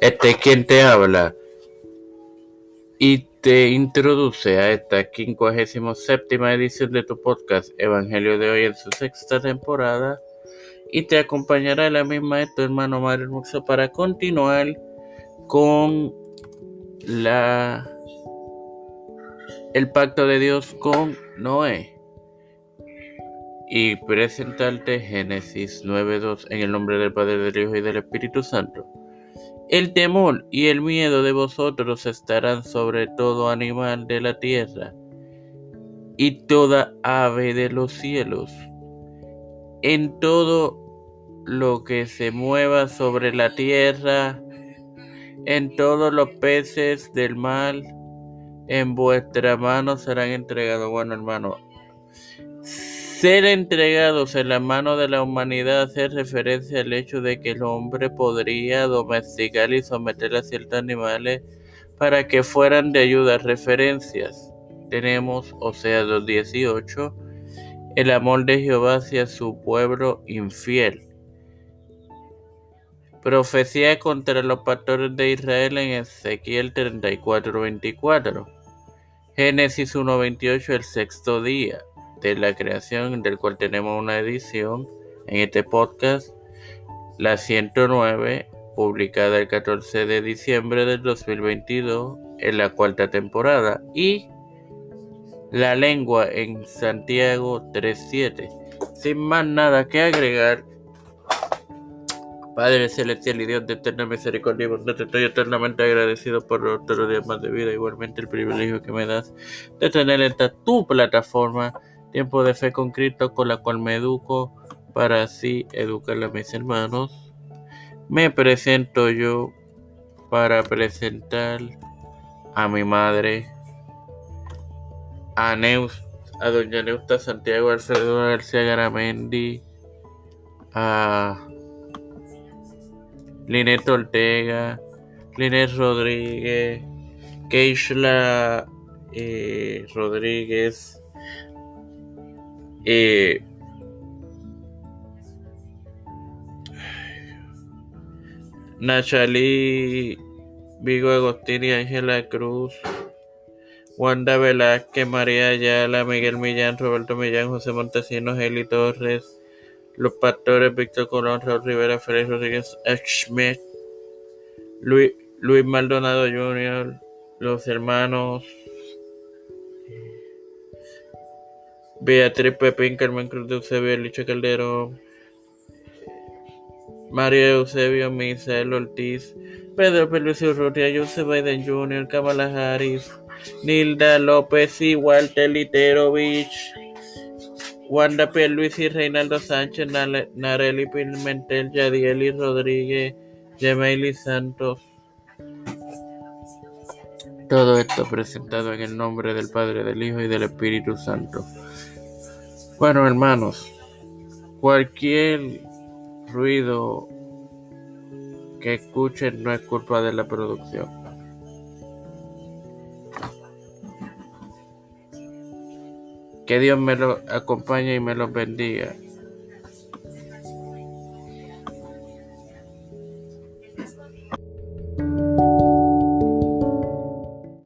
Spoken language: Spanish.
Este es quien te habla y te introduce a esta 57 edición de tu podcast Evangelio de hoy en su sexta temporada. Y te acompañará la misma de tu hermano Mario Hermoso para continuar con la el pacto de Dios con Noé. Y presentarte Génesis 9.2 en el nombre del Padre, del Hijo y del Espíritu Santo. El temor y el miedo de vosotros estarán sobre todo animal de la tierra y toda ave de los cielos, en todo lo que se mueva sobre la tierra, en todos los peces del mar, en vuestra mano serán entregados. Bueno, hermano, ser entregados en la mano de la humanidad hace referencia al hecho de que el hombre podría domesticar y someter a ciertos animales para que fueran de ayuda. Referencias. Tenemos Osea 2.18, el amor de Jehová hacia su pueblo infiel. Profecía contra los pastores de Israel en Ezequiel 34.24. Génesis 1.28, el sexto día de la creación, del cual tenemos una edición en este podcast, la 109, publicada el 14 de diciembre del 2022 en la cuarta temporada, y La lengua en Santiago 3.7. Sin más nada que agregar, Padre celestial y Dios de eterna misericordia, te estoy eternamente agradecido por otro día más de vida, igualmente el privilegio que me das de tener esta tu plataforma Tiempo de fe con Cristo con la cual me educo para así educar a mis hermanos. Me presento yo para presentar a mi madre, a, Neus, a doña Neusta Santiago Alfredo García Garamendi, a Linet Ortega, Linet Rodríguez, Keishla eh, Rodríguez, eh, Nachalí, Vigo Agostini, Ángela Cruz, Wanda Velázquez, María Ayala, Miguel Millán, Roberto Millán, José Montesinos, Eli Torres, Los Pastores, Víctor Colón, Raúl Rivera, Félix Rodríguez, Schmidt, Luis, Luis Maldonado Jr., los hermanos Beatriz Pepín, Carmen Cruz de Eusebio, Licha Calderón, María Eusebio, Misael Ortiz, Pedro Pelucio Urrutia, Joseph Biden Jr., Kamala Harris, Nilda López y Walter Literovich, Wanda Luis y Reinaldo Sánchez, Nareli Pimentel, Yadieli Rodríguez, Gemelli Santos. Todo esto presentado en el nombre del Padre, del Hijo y del Espíritu Santo. Bueno, hermanos, cualquier ruido que escuchen no es culpa de la producción. Que Dios me lo acompañe y me lo bendiga.